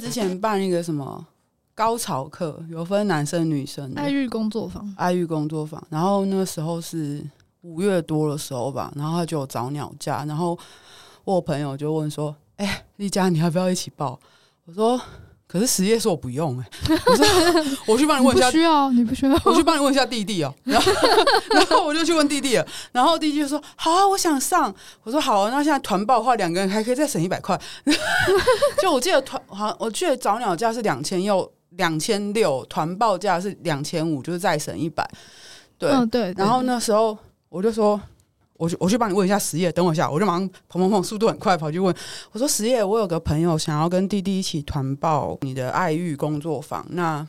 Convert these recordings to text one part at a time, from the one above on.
之前办一个什么高潮课，有分男生女生的爱育工作坊，爱育工作坊。然后那个时候是五月多的时候吧，然后他就有早鸟架，然后我朋友就问说：“哎、欸，丽佳，你要不要一起报？”我说。可是实业说我不用哎、欸，我说 我去帮你问一下，不需要，你不需要，我去帮你问一下弟弟哦、喔。然后，然后我就去问弟弟了，然后弟弟就说：“好啊，我想上。”我说：“好啊，那现在团报的话，两个人还可以再省一百块。”就我记得团好像我记得早鸟价是两千，又两千六，团报价是两千五，就是再省一百。对，对。然后那时候我就说。我去，我去帮你问一下实业，等我一下，我就马上砰砰砰，速度很快跑去问。我说实业，我有个朋友想要跟弟弟一起团报你的爱育工作坊，那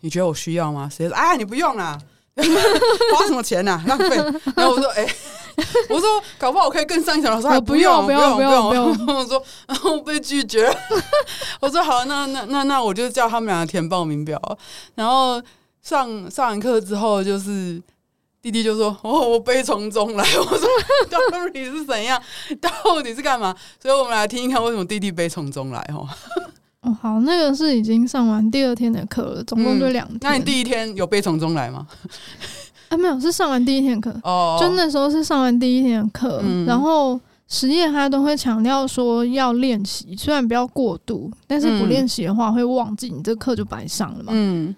你觉得我需要吗？实业说，哎，你不用啦，花什么钱啊，浪费。然后我说，哎、欸，我说搞不好我可以更上一层。我说不用，不用，不用，不用。不用我说，然后被拒绝。我说好，那那那那我就叫他们两个填报名表。然后上上完课之后就是。弟弟就说：“哦，我悲从中来。”我说：“到底是怎样？到底是干嘛？”所以，我们来听一看为什么弟弟悲从中来。哦，哦，好，那个是已经上完第二天的课了，总共就两天。嗯。那你第一天有悲从中来吗？啊，没有，是上完第一天课。哦，就那时候是上完第一天的课，嗯，然后实验他都会强调说要练习，虽然不要过度，但是不练习的话会忘记，你这课就白上了嘛。嗯。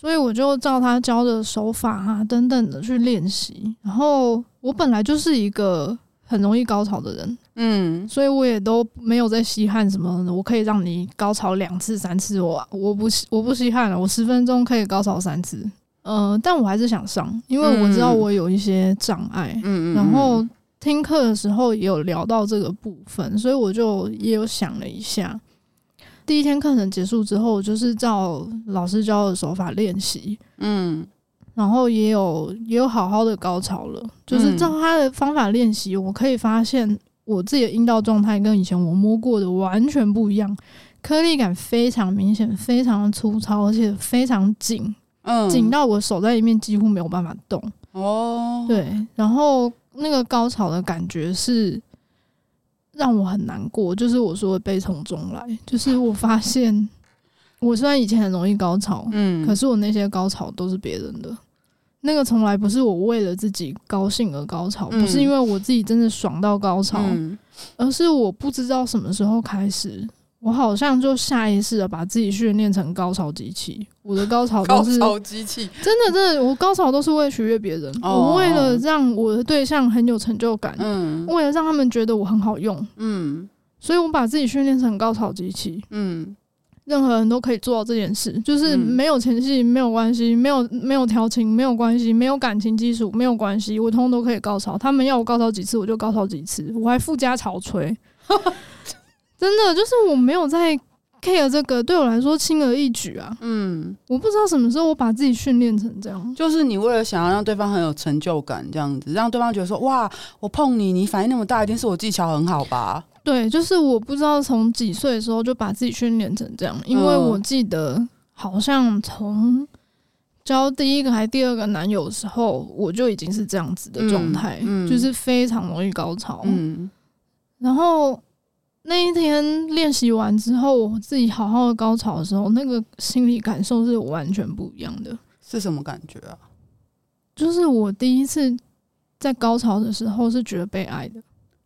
所以我就照他教的手法啊等等的去练习，然后我本来就是一个很容易高潮的人，嗯，所以我也都没有在稀罕什么，我可以让你高潮两次三次，我我不我不稀罕了，我十分钟可以高潮三次，呃，但我还是想上，因为我知道我有一些障碍，嗯，然后听课的时候也有聊到这个部分，所以我就也有想了一下。第一天课程结束之后，就是照老师教的手法练习，嗯，然后也有也有好好的高潮了，就是照他的方法练习，我可以发现我自己的阴道状态跟以前我摸过的完全不一样，颗粒感非常明显，非常的粗糙，而且非常紧，嗯，紧到我手在里面几乎没有办法动。哦，对，然后那个高潮的感觉是。让我很难过，就是我说的悲从中来，就是我发现，我虽然以前很容易高潮，嗯，可是我那些高潮都是别人的，那个从来不是我为了自己高兴而高潮，不是因为我自己真的爽到高潮，而是我不知道什么时候开始。我好像就下意识的把自己训练成高潮机器，我的高潮都是 高潮机器，真的真的，我高潮都是为了取悦别人，我为了让我的对象很有成就感，嗯，为了让他们觉得我很好用，嗯，所以我把自己训练成高潮机器，嗯，任何人都可以做到这件事，就是没有前戏没有关系，没有没有调情没有关系，没有感情基础没有关系，我通通都可以高潮，他们要我高潮几次我就高潮几次，我还附加潮吹。真的就是我没有在 care 这个，对我来说轻而易举啊。嗯，我不知道什么时候我把自己训练成这样，就是你为了想要让对方很有成就感，这样子让对方觉得说哇，我碰你，你反应那么大，一定是我技巧很好吧？对，就是我不知道从几岁的时候就把自己训练成这样，因为我记得好像从交第一个还第二个男友的时候，我就已经是这样子的状态，嗯，就是非常容易高潮。嗯，然后。那一天练习完之后，我自己好好的高潮的时候，那个心理感受是完全不一样的。是什么感觉啊？就是我第一次在高潮的时候是觉得被爱的。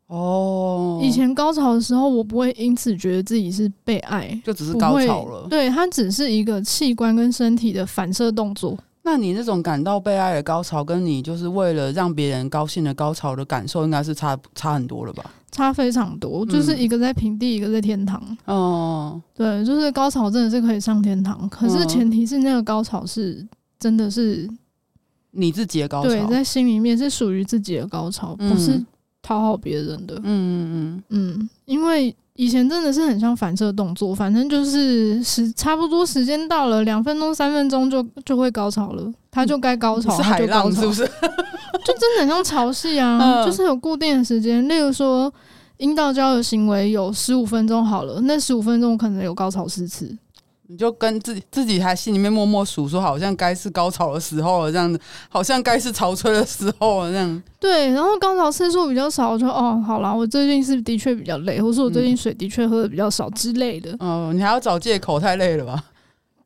哦，以前高潮的时候，我不会因此觉得自己是被爱，就只是高潮了。对，它只是一个器官跟身体的反射动作。那你那种感到被爱的高潮，跟你就是为了让别人高兴的高潮的感受，应该是差差很多了吧？差非常多，就是一个在平地，嗯、一个在天堂。哦，对，就是高潮真的是可以上天堂，可是前提是那个高潮是真的是你自己的高潮，对，在心里面是属于自己的高潮，不是讨好别人的。嗯嗯嗯嗯，因为。以前真的是很像反射动作，反正就是时差不多时间到了，两分钟、三分钟就就会高潮了，他就该高潮，了就高潮，是不是？就真的很像潮汐啊，就是有固定的时间，例如说阴道交的行为有十五分钟好了，那十五分钟可能有高潮四次。你就跟自己自己还心里面默默数说，好像该是高潮的时候了，这样子，好像该是潮吹的时候了，这样。对，然后高潮次数比较少，我就哦，好啦，我最近是的确比较累，或是我最近水的确喝的比较少之类的。哦、嗯，你还要找借口，太累了吧？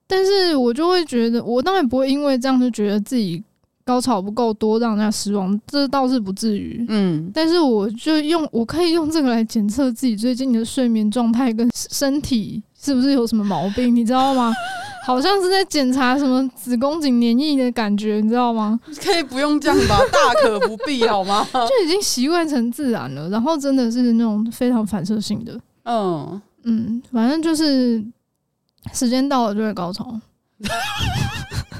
但是我就会觉得，我当然不会因为这样就觉得自己高潮不够多，让人家失望，这倒是不至于。嗯，但是我就用，我可以用这个来检测自己最近的睡眠状态跟身体。是不是有什么毛病？你知道吗？好像是在检查什么子宫颈黏液的感觉，你知道吗？可以不用这样吧，大可不必，好吗？就已经习惯成自然了，然后真的是那种非常反射性的。嗯嗯，反正就是时间到了就会高潮。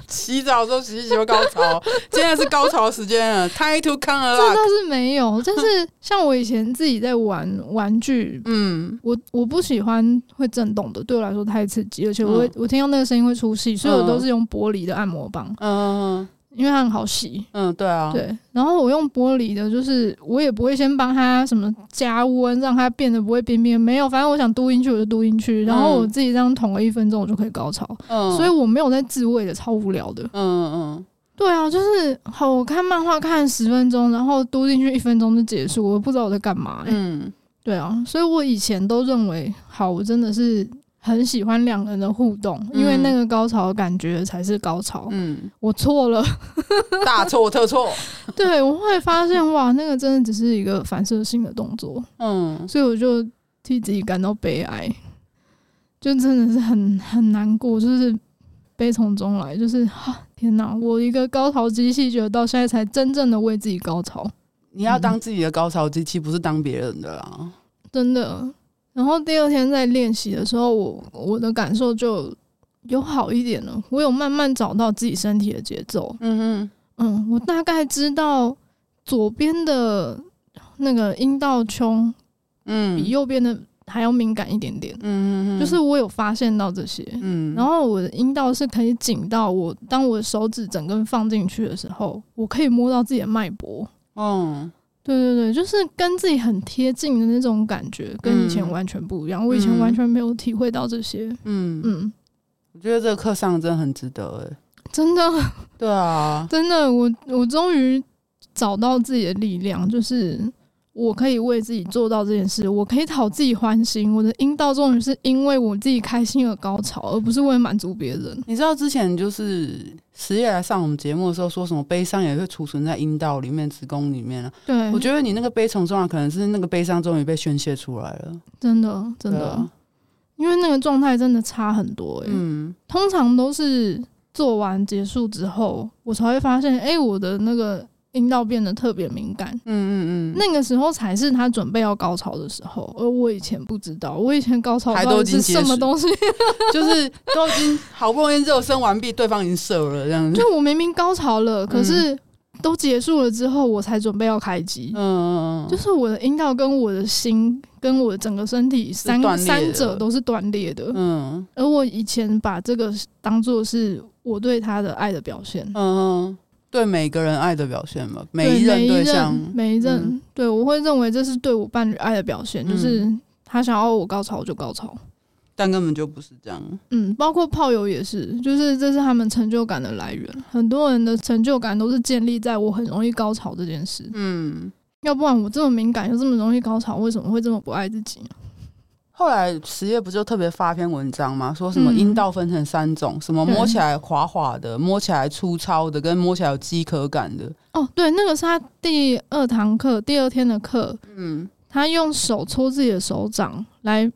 洗澡的时候洗洗就高潮，现在是高潮时间了。Time to come alive。这倒是没有，但是像我以前自己在玩玩具，嗯，我我不喜欢会震动的，对我来说太刺激，而且我会、嗯、我听到那个声音会出戏，所以我都是用玻璃的按摩棒。嗯。因为它很好洗，嗯，对啊，对。然后我用玻璃的，就是我也不会先帮它什么加温，让它变得不会冰冰。没有，反正我想嘟进去我就嘟进去，然后我自己这样捅了一分钟，我就可以高潮。嗯，所以我没有在自慰的，超无聊的。嗯嗯，对啊，就是好，我看漫画看十分钟，然后嘟进去一分钟就结束，我不知道我在干嘛、欸。嗯，对啊，所以我以前都认为，好，我真的是。很喜欢两个人的互动，因为那个高潮的感觉才是高潮。嗯，我错了，大错特错。对，我会发现哇，那个真的只是一个反射性的动作。嗯，所以我就替自己感到悲哀，就真的是很很难过，就是悲从中来，就是哈，天哪，我一个高潮机器，觉得到现在才真正的为自己高潮。你要当自己的高潮机器，不是当别人的啦，真的。然后第二天在练习的时候，我我的感受就有好一点了。我有慢慢找到自己身体的节奏。嗯嗯，我大概知道左边的那个阴道穹，嗯，比右边的还要敏感一点点。嗯嗯，就是我有发现到这些。嗯，然后我的阴道是可以紧到我，当我的手指整根放进去的时候，我可以摸到自己的脉搏。嗯。对对对，就是跟自己很贴近的那种感觉，跟以前完全不一样。嗯、我以前完全没有体会到这些。嗯嗯，我觉得这个课上真的很值得哎，真的。对啊，真的，我我终于找到自己的力量，就是。我可以为自己做到这件事，我可以讨自己欢心。我的阴道终于是因为我自己开心而高潮，而不是为了满足别人。你知道之前就是十月来上我们节目的时候，说什么悲伤也会储存在阴道里面、子宫里面啊？对，我觉得你那个悲从中来，可能是那个悲伤终于被宣泄出来了。真的，真的，啊、因为那个状态真的差很多、欸。嗯，通常都是做完结束之后，我才会发现，哎、欸，我的那个。阴道变得特别敏感，嗯嗯嗯，那个时候才是他准备要高潮的时候，而我以前不知道，我以前高潮到底是什么东西，就是都已经好不容易热身完毕，对方已经射了这样子。就我明明高潮了，可是都结束了之后，我才准备要开机，嗯就是我的阴道跟我的心跟我的整个身体三三者都是断裂的，嗯，而我以前把这个当做是我对他的爱的表现，嗯嗯。对每个人爱的表现嘛，每一任对象，每一任，嗯、对我会认为这是对我伴侣爱的表现，嗯、就是他想要我高潮就高潮，但根本就不是这样。嗯，包括炮友也是，就是这是他们成就感的来源。很多人的成就感都是建立在我很容易高潮这件事。嗯，要不然我这么敏感又这么容易高潮，为什么会这么不爱自己呢？后来实业不就特别发篇文章吗？说什么阴道分成三种，嗯、什么摸起来滑滑的，摸起来粗糙的，跟摸起来有饥渴感的。哦，对，那个是他第二堂课，第二天的课。嗯，他用手搓自己的手掌来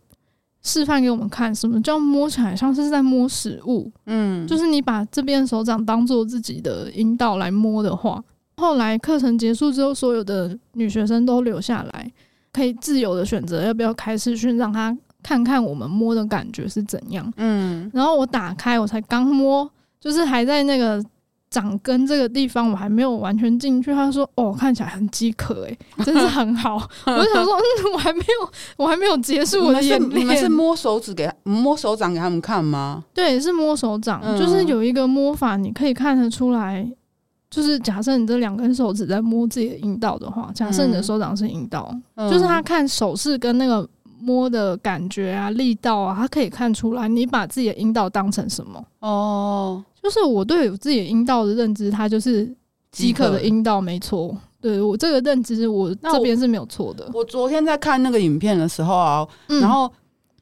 示范给我们看，什么叫摸起来像是在摸食物。嗯，就是你把这边手掌当做自己的阴道来摸的话，后来课程结束之后，所有的女学生都留下来。可以自由的选择要不要开视讯，让他看看我们摸的感觉是怎样。嗯，然后我打开，我才刚摸，就是还在那个掌根这个地方，我还没有完全进去。他说：“哦，看起来很饥渴，诶，真是很好。”我就想说：“嗯，我还没有，我还没有结束我的演练。”你们是摸手指给摸手掌给他们看吗？对，是摸手掌，嗯，就是有一个摸法，你可以看得出来。就是假设你这两根手指在摸自己的阴道的话，假设你的手掌是阴道，嗯、就是他看手势跟那个摸的感觉啊、力道啊，他可以看出来你把自己的阴道当成什么哦。就是我对我自己的阴道的认知，它就是饥渴的阴道，没错。对我这个认知，我这边是没有错的。我昨天在看那个影片的时候啊，嗯、然后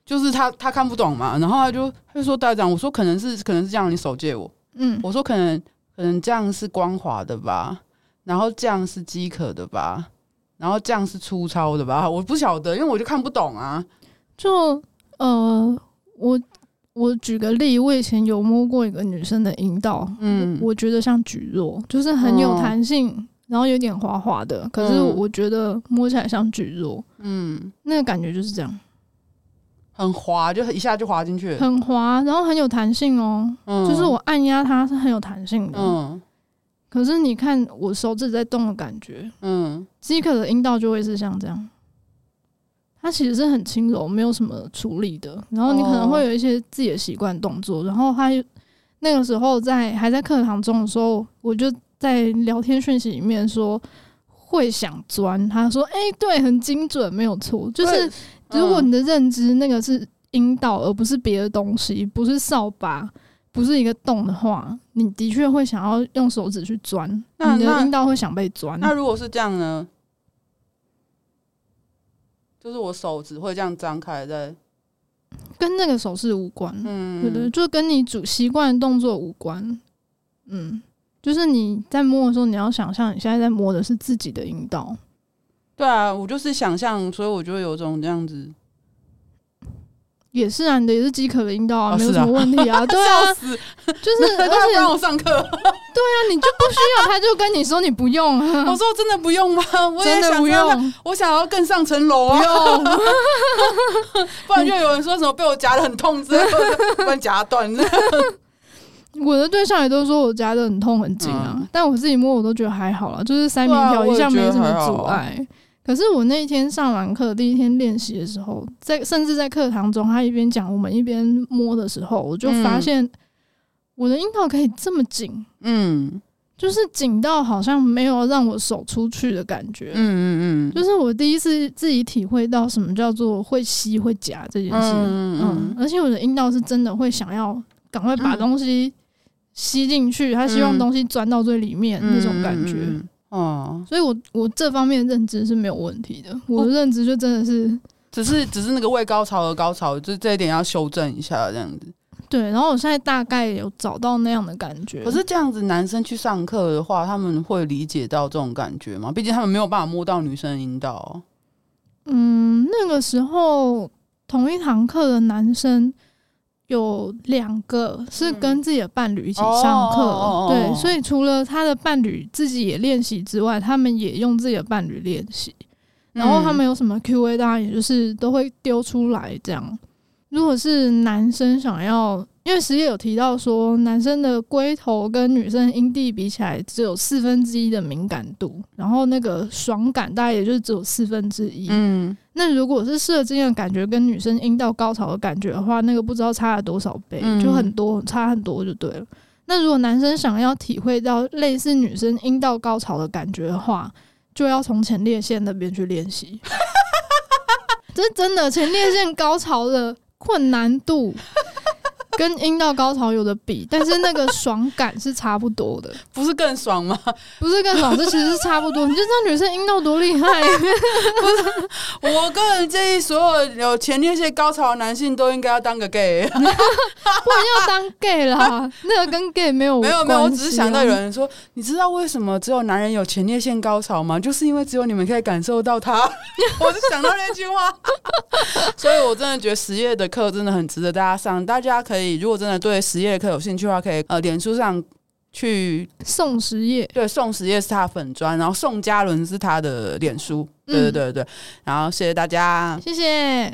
就是他他看不懂嘛，然后他就他就说队长，我说可能是可能是这样，你手借我。嗯，我说可能可能这样是光滑的吧，然后这样是饥渴的吧。然后这样是粗糙的吧？我不晓得，因为我就看不懂啊。就呃，我我举个例，我以前有摸过一个女生的阴道，嗯，我觉得像蒟蒻，就是很有弹性，哦、然后有点滑滑的。可是我觉得摸起来像蒟蒻，嗯，那个感觉就是这样，很滑，就一下就滑进去，很滑，然后很有弹性哦。嗯、就是我按压它是很有弹性的，嗯。可是你看我手指在动的感觉，嗯，饥渴的阴道就会是像这样，它其实是很轻柔，没有什么处理的。然后你可能会有一些自己的习惯动作。然后他那个时候在还在课堂中的时候，我就在聊天讯息里面说会想钻。他说：“哎，对，很精准，没有错。就是如果你的认知那个是阴道，而不是别的东西，不是扫把。”不是一个洞的话，你的确会想要用手指去钻，那你的阴道会想被钻。那如果是这样呢？就是我手指会这样张开在，跟那个手势无关。嗯，对对，就跟你主习惯的动作无关。嗯，就是你在摸的时候，你要想象你现在在摸的是自己的阴道。对啊，我就是想象，所以我就会有种这样子。也是啊，你的也是饥渴的阴道啊，没有什么问题啊。对啊，就是他不让我上课。对啊，你就不需要，他就跟你说你不用。我说我真的不用吗？我也想真的不用，我想要更上层楼啊。不然就有人说什么被我夹的很痛之类的，不然夹断。我的对象也都说我夹的很痛很紧啊，但我自己摸我都觉得还好啦，就是塞棉条一向没什么阻碍。可是我那一天上完课，第一天练习的时候，在甚至在课堂中，他一边讲，我们一边摸的时候，我就发现我的阴道可以这么紧，嗯，就是紧到好像没有让我手出去的感觉，嗯嗯嗯，就是我第一次自己体会到什么叫做会吸会夹这件事，嗯嗯，而且我的阴道是真的会想要赶快把东西吸进去，他希望东西钻到最里面那种感觉。哦，所以我我这方面认知是没有问题的，我的认知就真的是，只是只是那个为高潮而高潮，就这一点要修正一下这样子。对，然后我现在大概有找到那样的感觉。可是这样子，男生去上课的话，他们会理解到这种感觉吗？毕竟他们没有办法摸到女生的阴道。嗯，那个时候同一堂课的男生。有两个是跟自己的伴侣一起上课，对，所以除了他的伴侣自己也练习之外，他们也用自己的伴侣练习。然后他们有什么 Q&A，当然也就是都会丢出来这样。如果是男生想要。因为实业有提到说，男生的龟头跟女生阴蒂比起来，只有四分之一的敏感度，然后那个爽感大概也就是只有四分之一。嗯，那如果是射精的感觉跟女生阴道高潮的感觉的话，那个不知道差了多少倍，就很多，差很多就对了。那如果男生想要体会到类似女生阴道高潮的感觉的话，就要从前列腺那边去练习。这是真的，前列腺高潮的困难度。跟阴道高潮有的比，但是那个爽感是差不多的，不是更爽吗？不是更爽，这其实是差不多。你就知道女生阴道多厉害。不是，我个人建议所有有前列腺高潮的男性都应该要当个 gay，不然要当 gay 啦。那个跟 gay 没有、啊、没有没有，我只是想到有人说，你知道为什么只有男人有前列腺高潮吗？就是因为只有你们可以感受到它。我就想到那句话，所以我真的觉得实业的课真的很值得大家上，大家可以。如果真的对实业课有兴趣的话，可以呃，脸书上去宋实业，对，宋实业是他的粉专，然后宋嘉伦是他的脸书，对对对对，然后谢谢大家，谢谢。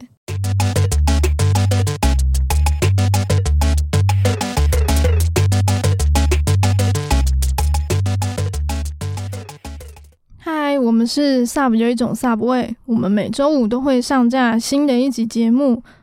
嗨，我们是 Sub 有一种 Sub 味，我们每周五都会上架新的一集节目。